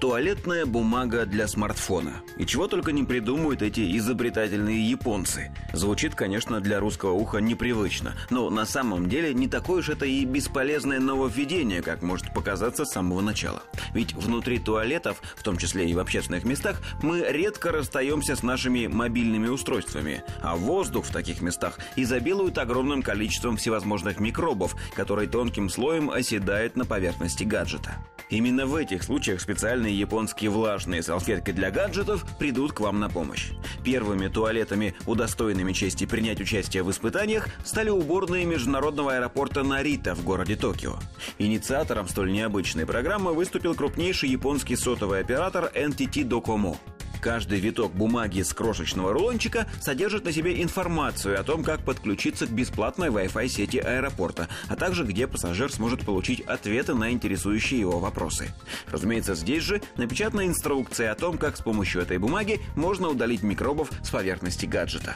Туалетная бумага для смартфона. И чего только не придумывают эти изобретательные японцы. Звучит, конечно, для русского уха непривычно, но на самом деле не такое уж это и бесполезное нововведение, как может показаться с самого начала. Ведь внутри туалетов, в том числе и в общественных местах, мы редко расстаемся с нашими мобильными устройствами, а воздух в таких местах изобилует огромным количеством всевозможных микробов, которые тонким слоем оседают на поверхности гаджета. Именно в этих случаях специальные японские влажные салфетки для гаджетов придут к вам на помощь. Первыми туалетами, удостоенными чести принять участие в испытаниях, стали уборные международного аэропорта Нарита в городе Токио. Инициатором столь необычной программы выступил крупнейший японский сотовый оператор NTT Docomo. Каждый виток бумаги с крошечного рулончика содержит на себе информацию о том, как подключиться к бесплатной Wi-Fi сети аэропорта, а также где пассажир сможет получить ответы на интересующие его вопросы. Разумеется, здесь же напечатана инструкция о том, как с помощью этой бумаги можно удалить микробов с поверхности гаджета.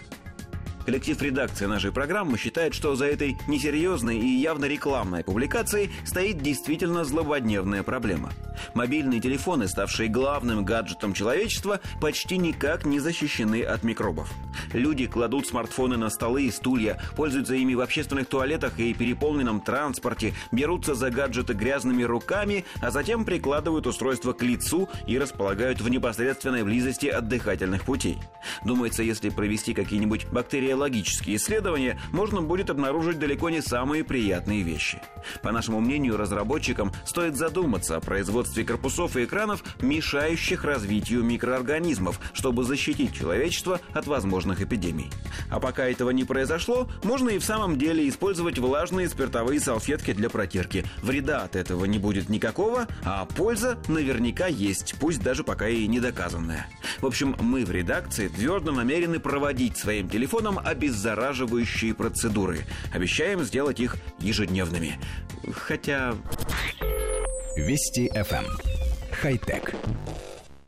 Коллектив редакции нашей программы считает, что за этой несерьезной и явно рекламной публикацией стоит действительно злободневная проблема. Мобильные телефоны, ставшие главным гаджетом человечества, почти никак не защищены от микробов. Люди кладут смартфоны на столы и стулья, пользуются ими в общественных туалетах и переполненном транспорте, берутся за гаджеты грязными руками, а затем прикладывают устройство к лицу и располагают в непосредственной близости от дыхательных путей. Думается, если провести какие-нибудь бактериологические исследования, можно будет обнаружить далеко не самые приятные вещи. По нашему мнению, разработчикам стоит задуматься о производстве корпусов и экранов, мешающих развитию микроорганизмов, чтобы защитить человечество от возможных эпидемий. А пока этого не произошло, можно и в самом деле использовать влажные спиртовые салфетки для протирки. Вреда от этого не будет никакого, а польза наверняка есть, пусть даже пока и недоказанная. В общем, мы в редакции твердо намерены проводить своим телефоном обеззараживающие процедуры. Обещаем сделать их ежедневными. Хотя... Вести FM. Эм. Хай-тек.